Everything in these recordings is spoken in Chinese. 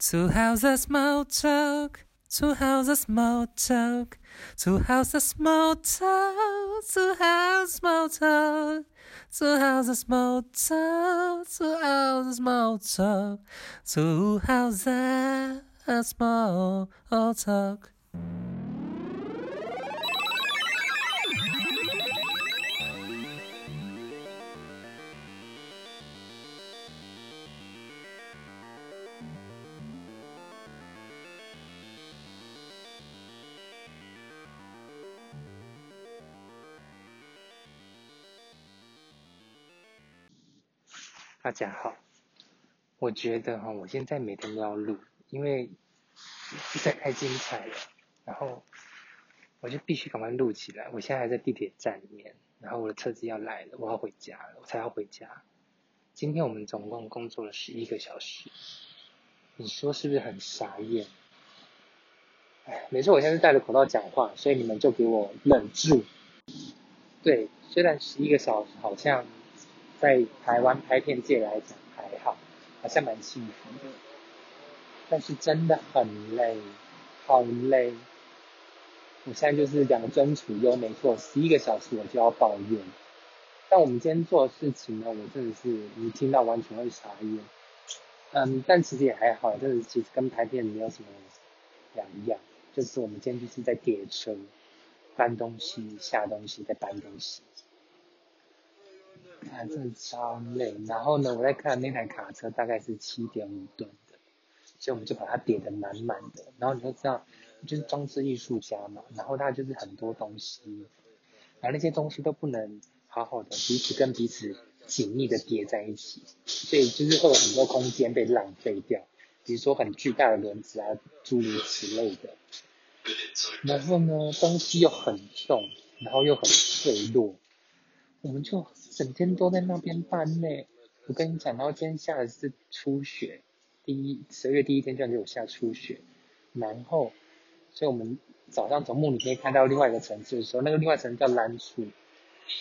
Two houses, small talk. Two houses, small talk? Two houses, small talk? Two houses, small talk? Two houses, small talk? Two houses, small talk? Two houses, small talk? Two houses, small talk? 大家好，我觉得哈，我现在每天都要录，因为实在太精彩了，然后我就必须赶快录起来。我现在还在地铁站里面，然后我的车子要来了，我要回家了，我才要回家。今天我们总共工作了十一个小时，你说是不是很傻眼？哎，没错，我现在戴着口罩讲话，所以你们就给我忍住。对，虽然十一个小时好像。在台湾拍片界来讲还好，好像蛮幸福的，但是真的很累，好累。我现在就是两个专处优，没错，十一个小时我就要抱怨。但我们今天做的事情呢，我真的是你听到完全会傻眼。嗯，但其实也还好，就是其实跟拍片没有什么两样，就是我们今天就是在叠车，搬东西、下东西、再搬东西。啊，真的超累。然后呢，我在看那台卡车大概是七点五吨的，所以我们就把它叠得满满的。然后你就知道，就是装置艺术家嘛，然后他就是很多东西，然后那些东西都不能好好的彼此跟彼此紧密的叠在一起，所以就是会有很多空间被浪费掉，比如说很巨大的轮子啊，诸如此类的。然后呢，东西又很重，然后又很脆弱，我们就。整天都在那边搬呢，我跟你讲，然后今天下的是初雪，第一十二月第一天居然就有下初雪，然后，所以我们早上从梦里可以看到另外一个城市的时候，那个另外城市叫兰厝，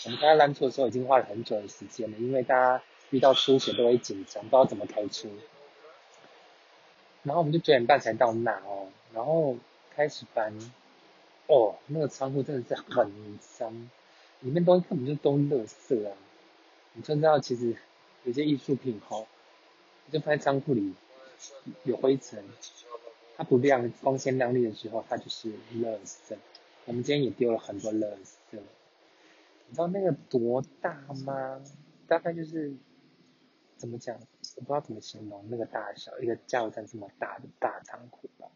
我们看到兰厝的时候已经花了很久的时间了，因为大家遇到初雪都会紧张，不知道怎么开车，然后我们就九点半才到那哦，然后开始搬，哦，那个仓库真的是很脏，里面东西根本就都垃圾啊。你就知道，其实有些艺术品哈，就放在仓库里有灰尘，它不亮、光鲜亮丽的时候，它就是垃圾。我们今天也丢了很多垃圾，你知道那个多大吗？大概就是怎么讲，我不知道怎么形容那个大小，一个加油站这么大的大仓库吧，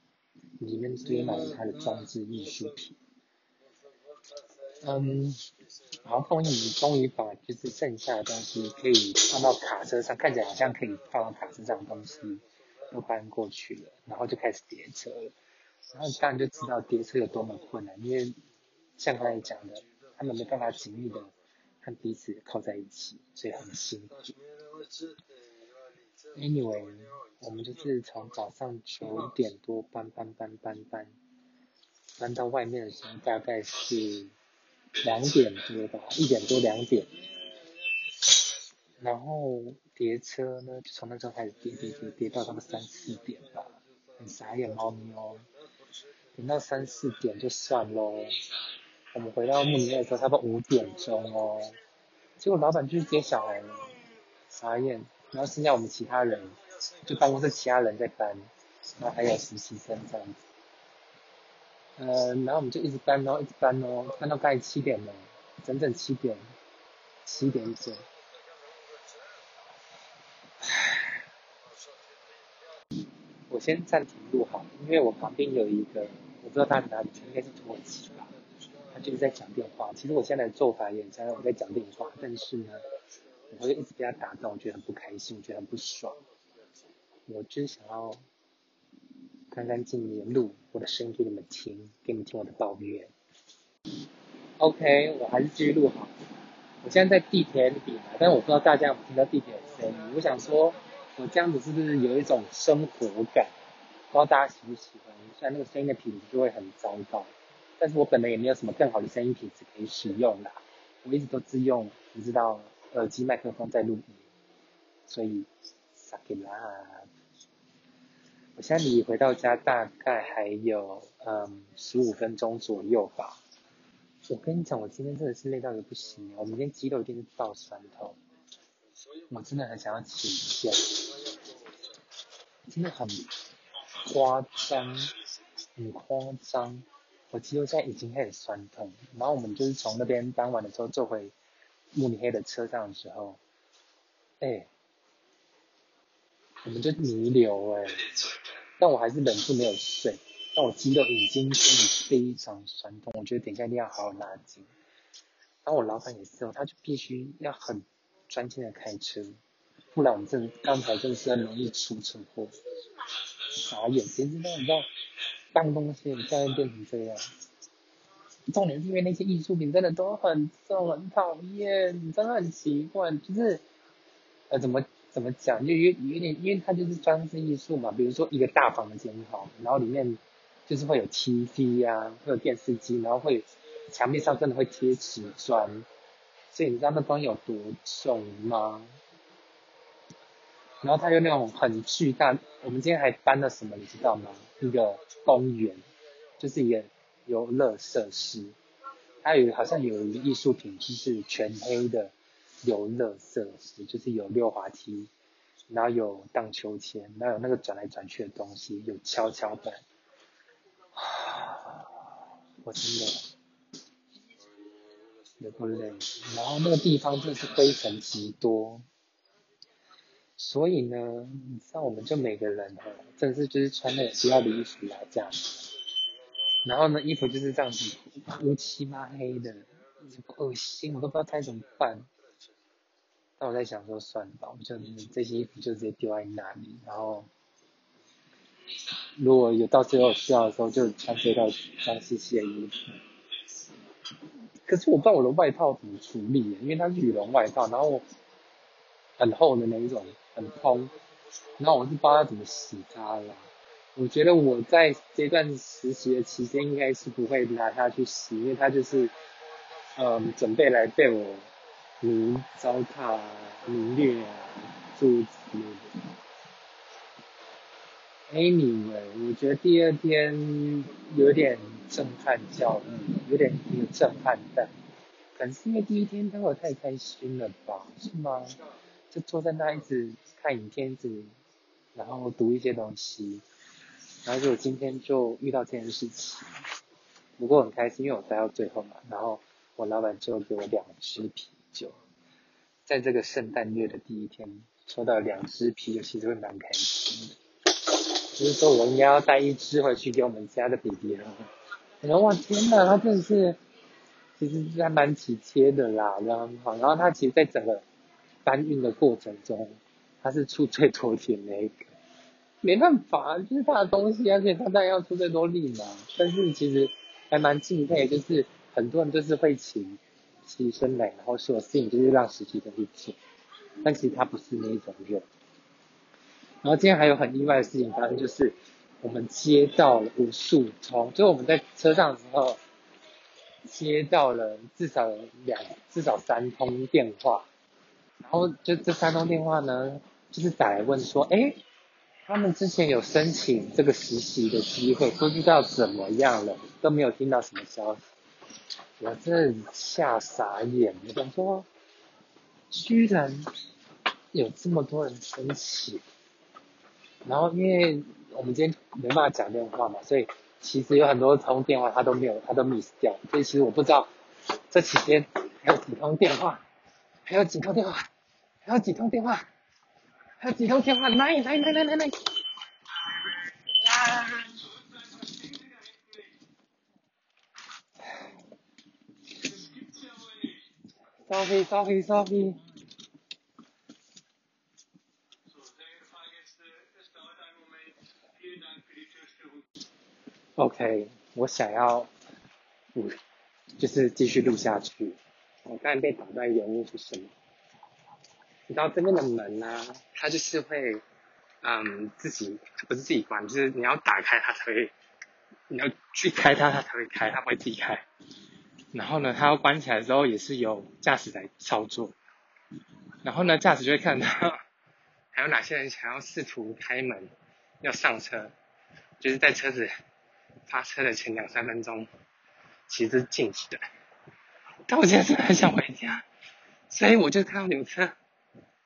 里面堆满了它的装置艺术品。嗯。然后终于终于把就是剩下的东西可以放到卡车上，看起来好像可以放到卡车上的东西都搬过去了，然后就开始叠车了。然后当然就知道叠车有多么困难，因为像刚才讲的，他们没办法紧密的和彼此靠在一起，所以很辛苦。Anyway，我们就是从早上九点多搬搬搬搬搬，搬到外面的时候大概是。两点多吧，一点多两点，然后叠车呢，就从那时候开始叠叠叠叠到他们三四点吧，很傻眼猫咪哦，等到三四点就算喽，我们回到慕尼黑的时候差不多五点钟哦，结果老板就是接小孩了，傻眼，然后剩下我们其他人，就办公室其他人在搬，然后还有实习生这样子。呃，然后我们就一直搬哦，一直搬哦，搬到大概七点了，整整七点，七点整。我先暂停录好，因为我旁边有一个，我不知道他哪里，应该是土耳其吧，他就是在讲电话。其实我现在的做法也像我在讲电话，但是呢，我会一直被他打断，我觉得很不开心，我觉得很不爽。我就想要。干干净净录我的声音给你们听，给你们听我的抱怨。OK，我还是继续录好。我现在在地铁里嘛，但我不知道大家有没有听到地铁的声音。我想说，我这样子是不是有一种生活感？不知道大家喜不喜欢？虽然那个声音的品质就会很糟糕，但是我本来也没有什么更好的声音品质可以使用啦。我一直都是用，你知道，耳机麦克风在录音，所以，撒给啦。现在离回到家大概还有嗯十五分钟左右吧。我跟你讲，我今天真的是累到一个不行，我明天肌肉一定是爆酸痛，我真的很想要请假，真的很夸张，很夸张，我肌肉现在已经开始酸痛。然后我们就是从那边傍晚的时候坐回慕尼黑的车上的时候，哎。我们就弥留哎，但我还是忍住没有睡，但我肌肉已经开始非常酸痛，我觉得等一下一定要好好拉筋。然后我老板也是哦，他就必须要很专心的开车，不然我们这刚才真的是很容易出车祸。傻眼，谁知道你知道搬东西你现在变成这样？重点是因为那些艺术品真的都很重，很讨厌，真的很奇怪，就是呃怎么？怎么讲？就有有点，因为它就是装饰艺术嘛。比如说一个大房间好，然后里面就是会有 TV 呀，会有电视机，然后会墙面上真的会贴瓷砖，所以你知道那东西有多重吗？然后它有那种很巨大，我们今天还搬了什么，你知道吗？一个公园，就是一个游乐设施，还有好像有一个艺术品，就是全黑的。游乐设施就是有溜滑梯，然后有荡秋千，然后有那个转来转去的东西，有跷跷板。我真的也不累，然后那个地方真是灰尘极多，所以呢，你知道我们就每个人哈，真是就是穿那个需要的衣服来这样，然后呢衣服就是这样子乌漆嘛黑的，恶心，我都不知道该怎么办。那我在想说，算了吧，我就这些衣服就直接丢在那里，然后如果有到最后需要的时候，就穿这套脏兮兮的衣服。可是我不知道我的外套怎么处理，因为它是羽绒外套，然后很厚的那一种，很蓬，然后我是不知道怎么洗它了。我觉得我在这段实习的期间，应该是不会拿它去洗，因为它就是，嗯，准备来被我。如糟蹋、凌虐啊，诸如此类的。Anyway，我觉得第二天有点震撼教育，有点有震撼感。可能是因为第一天待会太开心了吧？是吗？就坐在那一直看影片子，然后读一些东西，然后就今天就遇到这件事情。不过很开心，因为我待到最后嘛，然后我老板就给我两支啤。酒在这个圣诞月的第一天，抽到两支啤酒，其实会蛮开心的。就是说我应该要带一支回去给我们家的 BB 喝。然后哇天呐，他真的是，其实是还蛮体贴的啦，然后，然后他其实在整个搬运的过程中，他是出最多钱的一个。没办法，就是他的东西，而且他当然要出最多力嘛。但是其实还蛮敬佩，就是很多人就是会请。牺牲来，然后说事情就是让实习生去做，但其实他不是那一种人。然后今天还有很意外的事情发生，就是我们接到了无数通，就我们在车上的时候接到了至少两、至少三通电话，然后就这三通电话呢，就是打来问说，哎，他们之前有申请这个实习的机会，不知道怎么样了，都没有听到什么消息。我真吓傻眼，我想说，居然有这么多人生气，然后因为我们今天没办法讲电话嘛，所以其实有很多通电话他都没有，他都 miss 掉，所以其实我不知道这期间还有几通电话，还有几通电话，还有几通电话，还有几通电话，来来来来来来。Sorry, sorry, sorry. OK，我想要，嗯，就是继续录下去。我刚才被打断原因是什么？你知道这边的门呢，它就是会，嗯，自己不是自己关，就是你要打开它才会，你要去开它，它才会开，它不会自己开。然后呢，它要关起来的时候也是由驾驶来操作。然后呢，驾驶就会看到 还有哪些人想要试图开门，要上车，就是在车子发车的前两三分钟，其实是禁止的。但我现在真的很想回家，所以我就看到有车，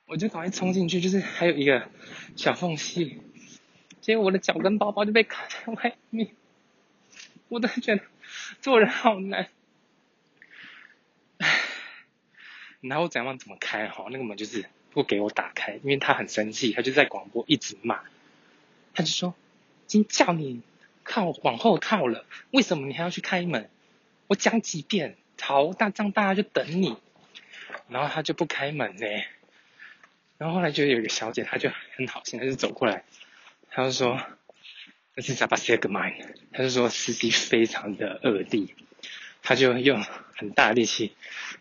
我就赶快冲进去，就是还有一个小缝隙，结果我的脚跟包包就被卡在外面，我都觉得做人好难。然后怎样怎么开哈？那个门就是不给我打开，因为他很生气，他就在广播一直骂，他就说：“已经叫你靠往后靠了，为什么你还要去开门？我讲几遍，好，大这样大家就等你。”然后他就不开门呢。然后后来就有一个小姐，她就很好心，她就走过来，她就说：“这是 a 巴 a 个 e 她就说司机非常的恶劣。他就用很大力气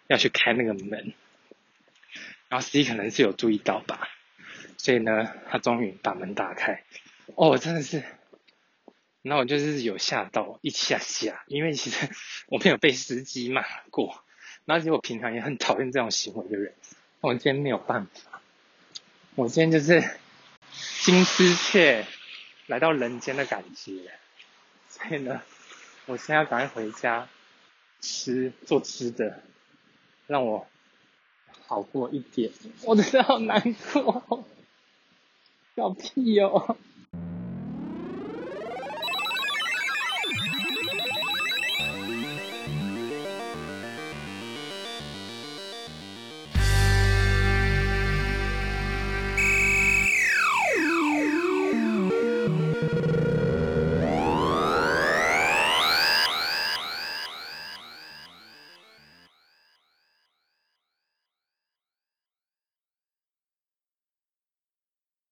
要去开那个门，然后司机可能是有注意到吧，所以呢，他终于把门打开。哦，真的是，那我就是有吓到一下下，因为其实 我没有被司机骂过，而且我平常也很讨厌这种行为的人。我今天没有办法，我今天就是金丝雀来到人间的感觉，所以呢，我现在要赶快回家。吃做吃的，让我好过一点。我真的好难过，搞屁哦！